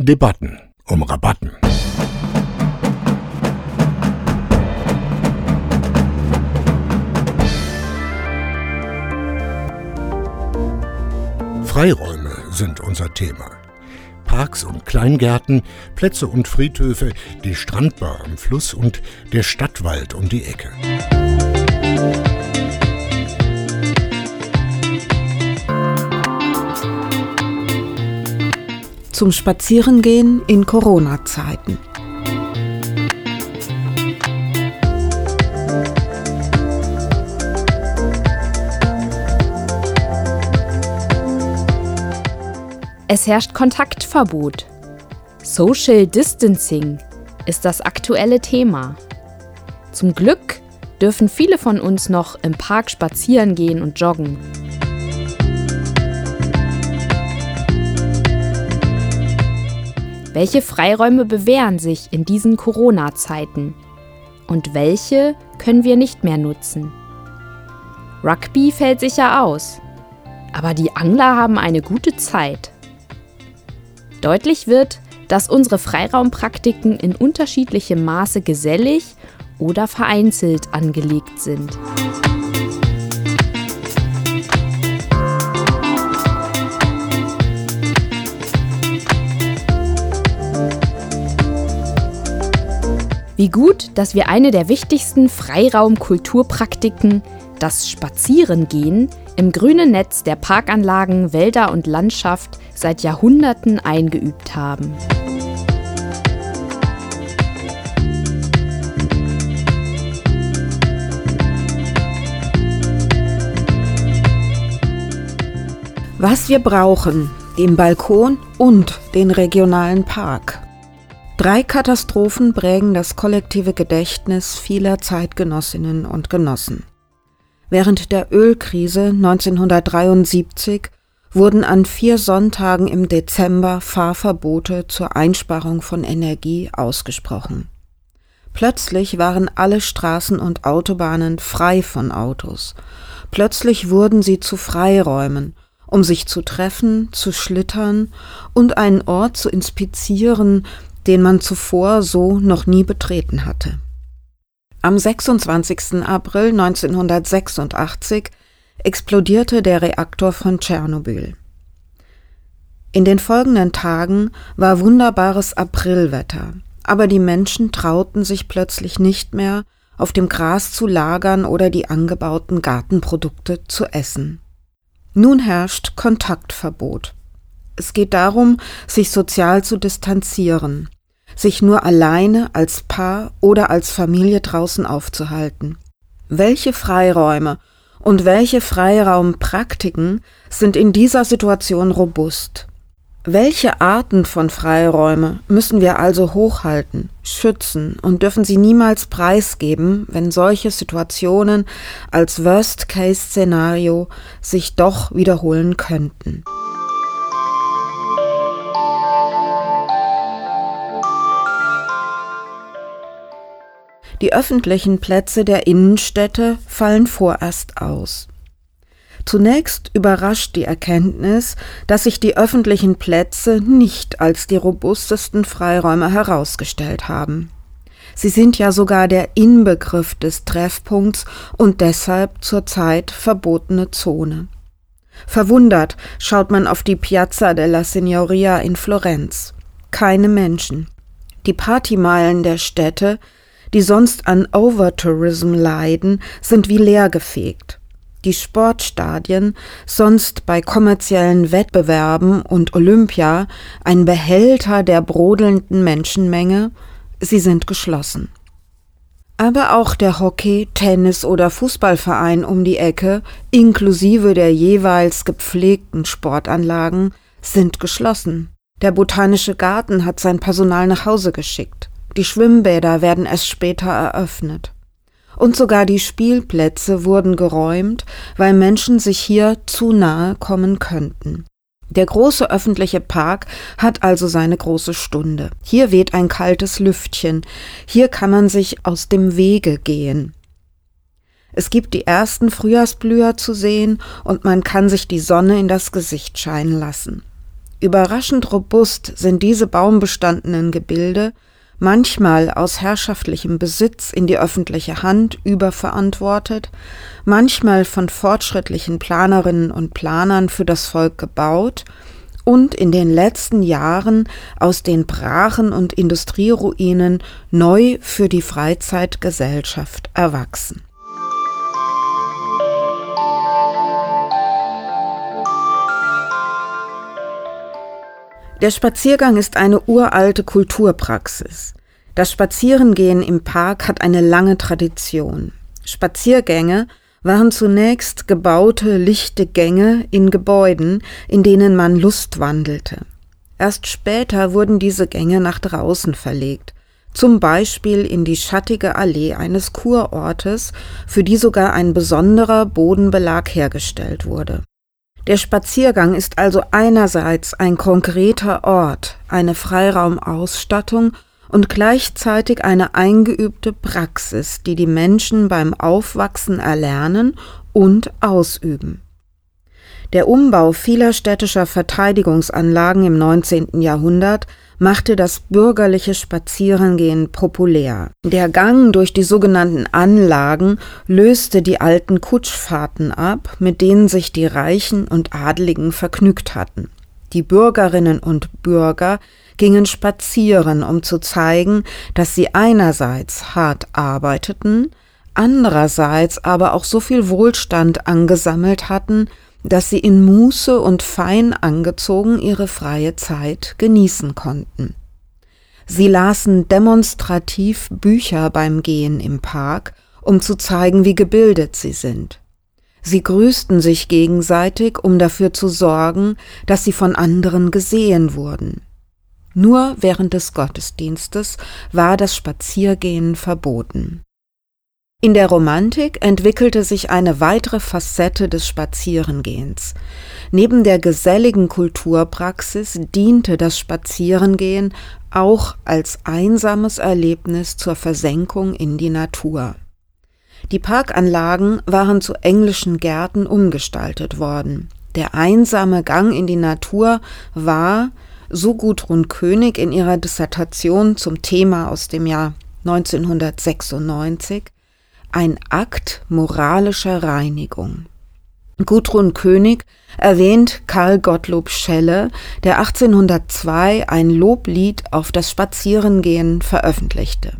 Debatten um Rabatten. Freiräume sind unser Thema. Parks und Kleingärten, Plätze und Friedhöfe, die Strandbar am Fluss und der Stadtwald um die Ecke. Zum Spazierengehen in Corona-Zeiten. Es herrscht Kontaktverbot. Social Distancing ist das aktuelle Thema. Zum Glück dürfen viele von uns noch im Park spazieren gehen und joggen. Welche Freiräume bewähren sich in diesen Corona-Zeiten? Und welche können wir nicht mehr nutzen? Rugby fällt sicher aus, aber die Angler haben eine gute Zeit. Deutlich wird, dass unsere Freiraumpraktiken in unterschiedlichem Maße gesellig oder vereinzelt angelegt sind. Wie gut, dass wir eine der wichtigsten Freiraumkulturpraktiken, das Spazierengehen, im grünen Netz der Parkanlagen, Wälder und Landschaft seit Jahrhunderten eingeübt haben. Was wir brauchen, den Balkon und den regionalen Park. Drei Katastrophen prägen das kollektive Gedächtnis vieler Zeitgenossinnen und Genossen. Während der Ölkrise 1973 wurden an vier Sonntagen im Dezember Fahrverbote zur Einsparung von Energie ausgesprochen. Plötzlich waren alle Straßen und Autobahnen frei von Autos. Plötzlich wurden sie zu Freiräumen, um sich zu treffen, zu schlittern und einen Ort zu inspizieren, den man zuvor so noch nie betreten hatte. Am 26. April 1986 explodierte der Reaktor von Tschernobyl. In den folgenden Tagen war wunderbares Aprilwetter, aber die Menschen trauten sich plötzlich nicht mehr, auf dem Gras zu lagern oder die angebauten Gartenprodukte zu essen. Nun herrscht Kontaktverbot. Es geht darum, sich sozial zu distanzieren, sich nur alleine als Paar oder als Familie draußen aufzuhalten. Welche Freiräume und welche Freiraumpraktiken sind in dieser Situation robust? Welche Arten von Freiräume müssen wir also hochhalten, schützen und dürfen sie niemals preisgeben, wenn solche Situationen als Worst-Case-Szenario sich doch wiederholen könnten? Die öffentlichen Plätze der Innenstädte fallen vorerst aus. Zunächst überrascht die Erkenntnis, dass sich die öffentlichen Plätze nicht als die robustesten Freiräume herausgestellt haben. Sie sind ja sogar der Inbegriff des Treffpunkts und deshalb zurzeit verbotene Zone. Verwundert schaut man auf die Piazza della Signoria in Florenz. Keine Menschen. Die Partymeilen der Städte die sonst an Overtourism leiden, sind wie leergefegt. Die Sportstadien, sonst bei kommerziellen Wettbewerben und Olympia ein Behälter der brodelnden Menschenmenge, sie sind geschlossen. Aber auch der Hockey-, Tennis- oder Fußballverein um die Ecke, inklusive der jeweils gepflegten Sportanlagen, sind geschlossen. Der Botanische Garten hat sein Personal nach Hause geschickt. Die Schwimmbäder werden erst später eröffnet. Und sogar die Spielplätze wurden geräumt, weil Menschen sich hier zu nahe kommen könnten. Der große öffentliche Park hat also seine große Stunde. Hier weht ein kaltes Lüftchen. Hier kann man sich aus dem Wege gehen. Es gibt die ersten Frühjahrsblüher zu sehen und man kann sich die Sonne in das Gesicht scheinen lassen. Überraschend robust sind diese baumbestandenen Gebilde, manchmal aus herrschaftlichem Besitz in die öffentliche Hand überverantwortet, manchmal von fortschrittlichen Planerinnen und Planern für das Volk gebaut und in den letzten Jahren aus den Brachen und Industrieruinen neu für die Freizeitgesellschaft erwachsen. Der Spaziergang ist eine uralte Kulturpraxis. Das Spazierengehen im Park hat eine lange Tradition. Spaziergänge waren zunächst gebaute, lichte Gänge in Gebäuden, in denen man Lust wandelte. Erst später wurden diese Gänge nach draußen verlegt, zum Beispiel in die schattige Allee eines Kurortes, für die sogar ein besonderer Bodenbelag hergestellt wurde. Der Spaziergang ist also einerseits ein konkreter Ort, eine Freiraumausstattung und gleichzeitig eine eingeübte Praxis, die die Menschen beim Aufwachsen erlernen und ausüben. Der Umbau vieler städtischer Verteidigungsanlagen im 19. Jahrhundert machte das bürgerliche Spazierengehen populär. Der Gang durch die sogenannten Anlagen löste die alten Kutschfahrten ab, mit denen sich die Reichen und Adligen vergnügt hatten. Die Bürgerinnen und Bürger gingen spazieren, um zu zeigen, dass sie einerseits hart arbeiteten, andererseits aber auch so viel Wohlstand angesammelt hatten, dass sie in Muße und fein angezogen ihre freie Zeit genießen konnten. Sie lasen demonstrativ Bücher beim Gehen im Park, um zu zeigen, wie gebildet sie sind. Sie grüßten sich gegenseitig, um dafür zu sorgen, dass sie von anderen gesehen wurden. Nur während des Gottesdienstes war das Spaziergehen verboten. In der Romantik entwickelte sich eine weitere Facette des Spazierengehens. Neben der geselligen Kulturpraxis diente das Spazierengehen auch als einsames Erlebnis zur Versenkung in die Natur. Die Parkanlagen waren zu englischen Gärten umgestaltet worden. Der einsame Gang in die Natur war, so Gudrun König in ihrer Dissertation zum Thema aus dem Jahr 1996, ein Akt moralischer Reinigung. Gudrun König erwähnt Karl Gottlob Schelle, der 1802 ein Loblied auf das Spazierengehen veröffentlichte.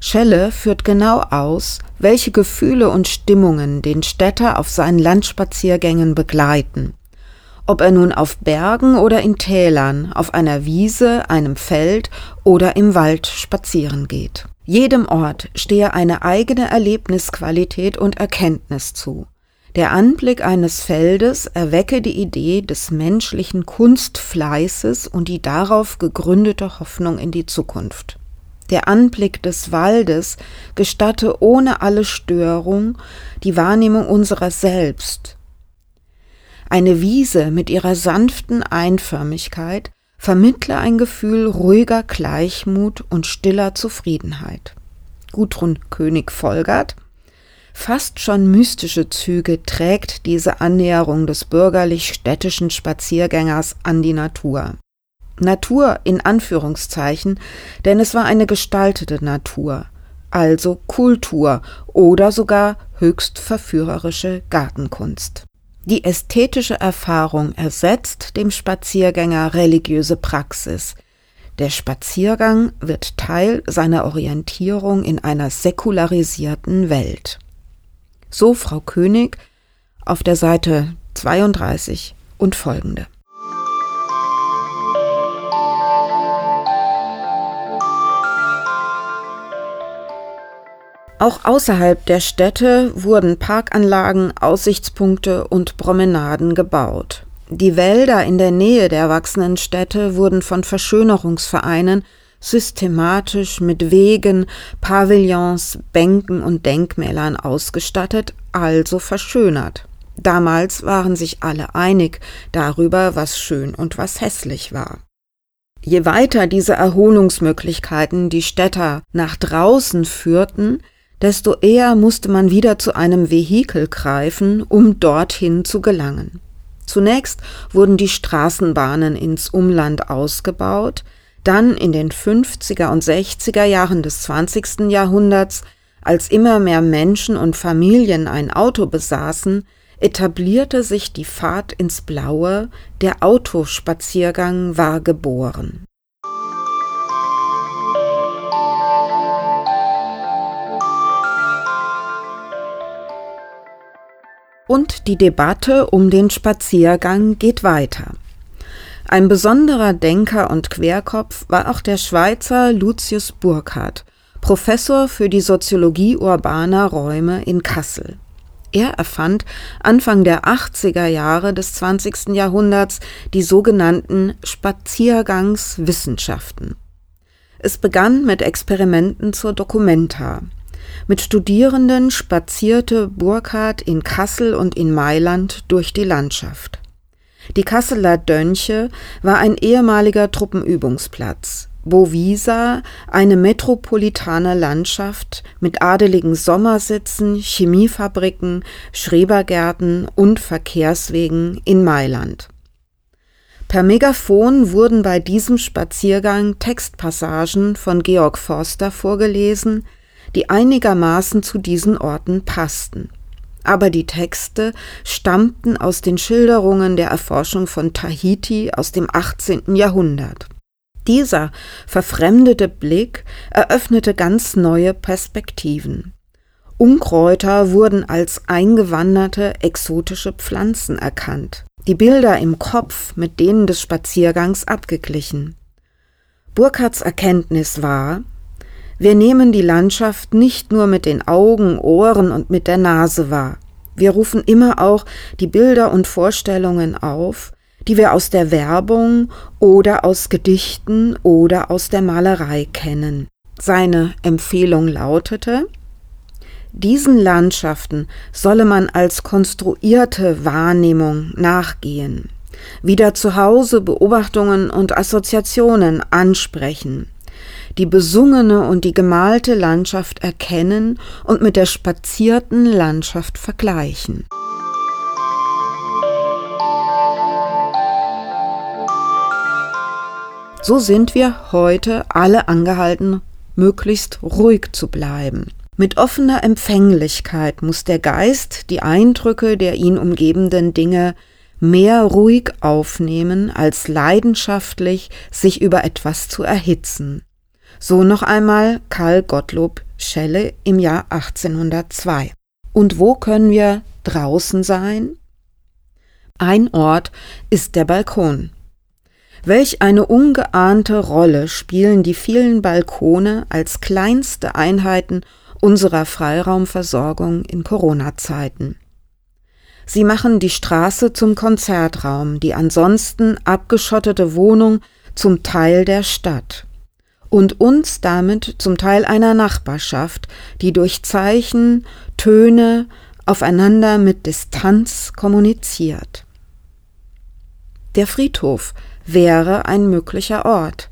Schelle führt genau aus, welche Gefühle und Stimmungen den Städter auf seinen Landspaziergängen begleiten. Ob er nun auf Bergen oder in Tälern, auf einer Wiese, einem Feld oder im Wald spazieren geht. Jedem Ort stehe eine eigene Erlebnisqualität und Erkenntnis zu. Der Anblick eines Feldes erwecke die Idee des menschlichen Kunstfleißes und die darauf gegründete Hoffnung in die Zukunft. Der Anblick des Waldes gestatte ohne alle Störung die Wahrnehmung unserer selbst. Eine Wiese mit ihrer sanften Einförmigkeit vermittle ein Gefühl ruhiger Gleichmut und stiller Zufriedenheit. Gudrun König folgert, fast schon mystische Züge trägt diese Annäherung des bürgerlich-städtischen Spaziergängers an die Natur. Natur in Anführungszeichen, denn es war eine gestaltete Natur, also Kultur oder sogar höchst verführerische Gartenkunst. Die ästhetische Erfahrung ersetzt dem Spaziergänger religiöse Praxis. Der Spaziergang wird Teil seiner Orientierung in einer säkularisierten Welt. So Frau König auf der Seite 32 und folgende. Auch außerhalb der Städte wurden Parkanlagen, Aussichtspunkte und Promenaden gebaut. Die Wälder in der Nähe der wachsenden Städte wurden von Verschönerungsvereinen systematisch mit Wegen, Pavillons, Bänken und Denkmälern ausgestattet, also verschönert. Damals waren sich alle einig darüber, was schön und was hässlich war. Je weiter diese Erholungsmöglichkeiten die Städter nach draußen führten, desto eher musste man wieder zu einem Vehikel greifen, um dorthin zu gelangen. Zunächst wurden die Straßenbahnen ins Umland ausgebaut, dann in den 50er und 60er Jahren des 20. Jahrhunderts, als immer mehr Menschen und Familien ein Auto besaßen, etablierte sich die Fahrt ins Blaue, der Autospaziergang war geboren. Und die Debatte um den Spaziergang geht weiter. Ein besonderer Denker und Querkopf war auch der Schweizer Lucius Burkhardt, Professor für die Soziologie urbaner Räume in Kassel. Er erfand Anfang der 80er Jahre des 20. Jahrhunderts die sogenannten Spaziergangswissenschaften. Es begann mit Experimenten zur Documenta. Mit Studierenden spazierte Burkhardt in Kassel und in Mailand durch die Landschaft. Die Kasseler Dönche war ein ehemaliger Truppenübungsplatz. Bovisa, eine metropolitane Landschaft mit adeligen Sommersitzen, Chemiefabriken, Schrebergärten und Verkehrswegen in Mailand. Per Megafon wurden bei diesem Spaziergang Textpassagen von Georg Forster vorgelesen, die einigermaßen zu diesen Orten passten. Aber die Texte stammten aus den Schilderungen der Erforschung von Tahiti aus dem 18. Jahrhundert. Dieser verfremdete Blick eröffnete ganz neue Perspektiven. Unkräuter wurden als eingewanderte exotische Pflanzen erkannt, die Bilder im Kopf mit denen des Spaziergangs abgeglichen. Burkhards Erkenntnis war, wir nehmen die Landschaft nicht nur mit den Augen, Ohren und mit der Nase wahr. Wir rufen immer auch die Bilder und Vorstellungen auf, die wir aus der Werbung oder aus Gedichten oder aus der Malerei kennen. Seine Empfehlung lautete, diesen Landschaften solle man als konstruierte Wahrnehmung nachgehen, wieder zu Hause Beobachtungen und Assoziationen ansprechen, die besungene und die gemalte Landschaft erkennen und mit der spazierten Landschaft vergleichen. So sind wir heute alle angehalten, möglichst ruhig zu bleiben. Mit offener Empfänglichkeit muss der Geist die Eindrücke der ihn umgebenden Dinge mehr ruhig aufnehmen, als leidenschaftlich sich über etwas zu erhitzen. So noch einmal Karl Gottlob Schelle im Jahr 1802. Und wo können wir draußen sein? Ein Ort ist der Balkon. Welch eine ungeahnte Rolle spielen die vielen Balkone als kleinste Einheiten unserer Freiraumversorgung in Corona-Zeiten. Sie machen die Straße zum Konzertraum, die ansonsten abgeschottete Wohnung zum Teil der Stadt und uns damit zum Teil einer Nachbarschaft, die durch Zeichen, Töne aufeinander mit Distanz kommuniziert. Der Friedhof wäre ein möglicher Ort.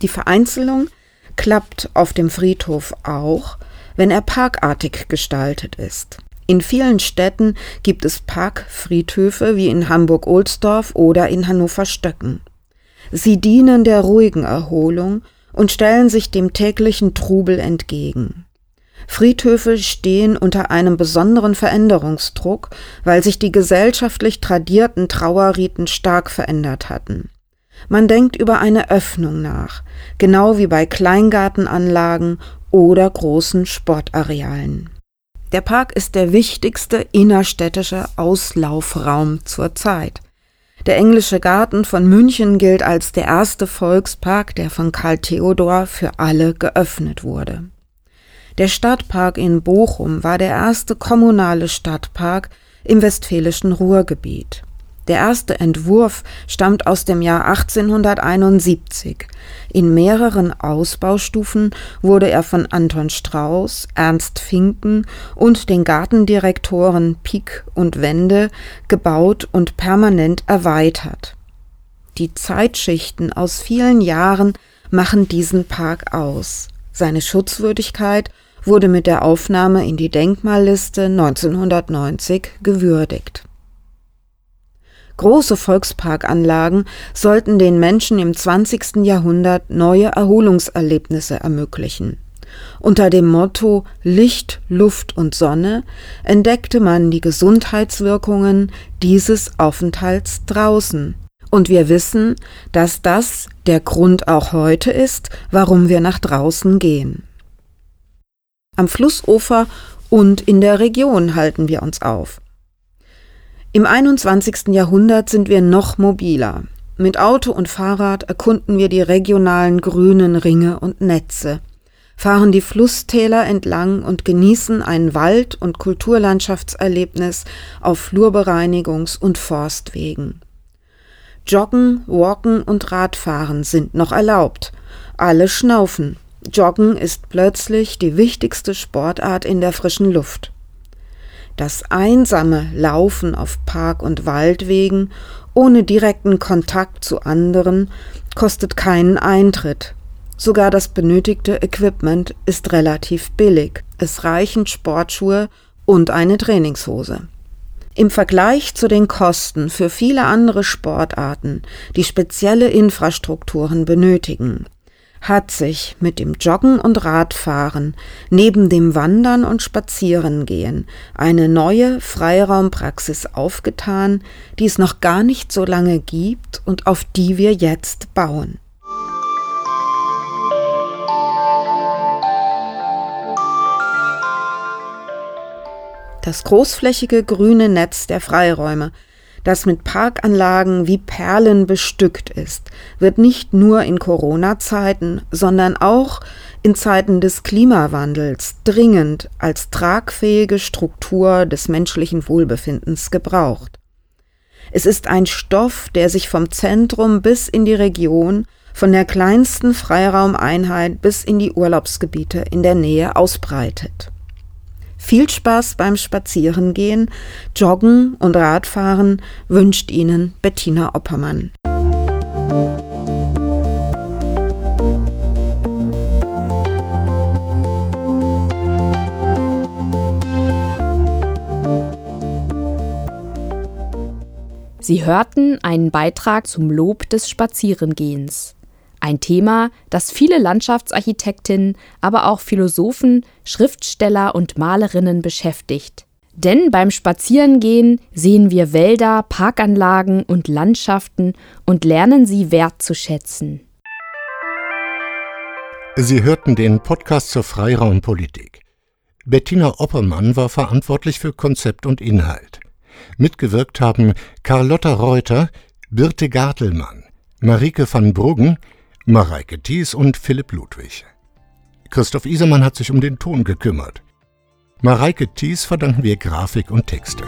Die Vereinzelung klappt auf dem Friedhof auch, wenn er parkartig gestaltet ist. In vielen Städten gibt es Parkfriedhöfe wie in Hamburg-Ohlsdorf oder in Hannover-Stöcken. Sie dienen der ruhigen Erholung und stellen sich dem täglichen Trubel entgegen. Friedhöfe stehen unter einem besonderen Veränderungsdruck, weil sich die gesellschaftlich tradierten Trauerriten stark verändert hatten. Man denkt über eine Öffnung nach, genau wie bei Kleingartenanlagen oder großen Sportarealen. Der Park ist der wichtigste innerstädtische Auslaufraum zur Zeit. Der englische Garten von München gilt als der erste Volkspark, der von Karl Theodor für alle geöffnet wurde. Der Stadtpark in Bochum war der erste kommunale Stadtpark im westfälischen Ruhrgebiet. Der erste Entwurf stammt aus dem Jahr 1871. In mehreren Ausbaustufen wurde er von Anton Strauß, Ernst Finken und den Gartendirektoren Pieck und Wende gebaut und permanent erweitert. Die Zeitschichten aus vielen Jahren machen diesen Park aus. Seine Schutzwürdigkeit wurde mit der Aufnahme in die Denkmalliste 1990 gewürdigt. Große Volksparkanlagen sollten den Menschen im 20. Jahrhundert neue Erholungserlebnisse ermöglichen. Unter dem Motto Licht, Luft und Sonne entdeckte man die Gesundheitswirkungen dieses Aufenthalts draußen. Und wir wissen, dass das der Grund auch heute ist, warum wir nach draußen gehen. Am Flussufer und in der Region halten wir uns auf. Im 21. Jahrhundert sind wir noch mobiler. Mit Auto und Fahrrad erkunden wir die regionalen grünen Ringe und Netze, fahren die Flusstäler entlang und genießen ein Wald- und Kulturlandschaftserlebnis auf Flurbereinigungs- und Forstwegen. Joggen, Walken und Radfahren sind noch erlaubt. Alle schnaufen. Joggen ist plötzlich die wichtigste Sportart in der frischen Luft. Das einsame Laufen auf Park- und Waldwegen ohne direkten Kontakt zu anderen kostet keinen Eintritt. Sogar das benötigte Equipment ist relativ billig. Es reichen Sportschuhe und eine Trainingshose. Im Vergleich zu den Kosten für viele andere Sportarten, die spezielle Infrastrukturen benötigen, hat sich mit dem Joggen und Radfahren neben dem Wandern und Spazierengehen eine neue Freiraumpraxis aufgetan, die es noch gar nicht so lange gibt und auf die wir jetzt bauen. Das großflächige grüne Netz der Freiräume das mit Parkanlagen wie Perlen bestückt ist, wird nicht nur in Corona-Zeiten, sondern auch in Zeiten des Klimawandels dringend als tragfähige Struktur des menschlichen Wohlbefindens gebraucht. Es ist ein Stoff, der sich vom Zentrum bis in die Region, von der kleinsten Freiraumeinheit bis in die Urlaubsgebiete in der Nähe ausbreitet. Viel Spaß beim Spazierengehen, Joggen und Radfahren wünscht Ihnen Bettina Oppermann. Sie hörten einen Beitrag zum Lob des Spazierengehens. Ein Thema, das viele Landschaftsarchitektinnen, aber auch Philosophen, Schriftsteller und Malerinnen beschäftigt. Denn beim Spazierengehen sehen wir Wälder, Parkanlagen und Landschaften und lernen sie wertzuschätzen. Sie hörten den Podcast zur Freiraumpolitik. Bettina Oppermann war verantwortlich für Konzept und Inhalt. Mitgewirkt haben Carlotta Reuter, Birte Gartelmann, Marike van Bruggen, Mareike Thies und Philipp Ludwig. Christoph Isermann hat sich um den Ton gekümmert. Mareike Thies verdanken wir Grafik und Texte.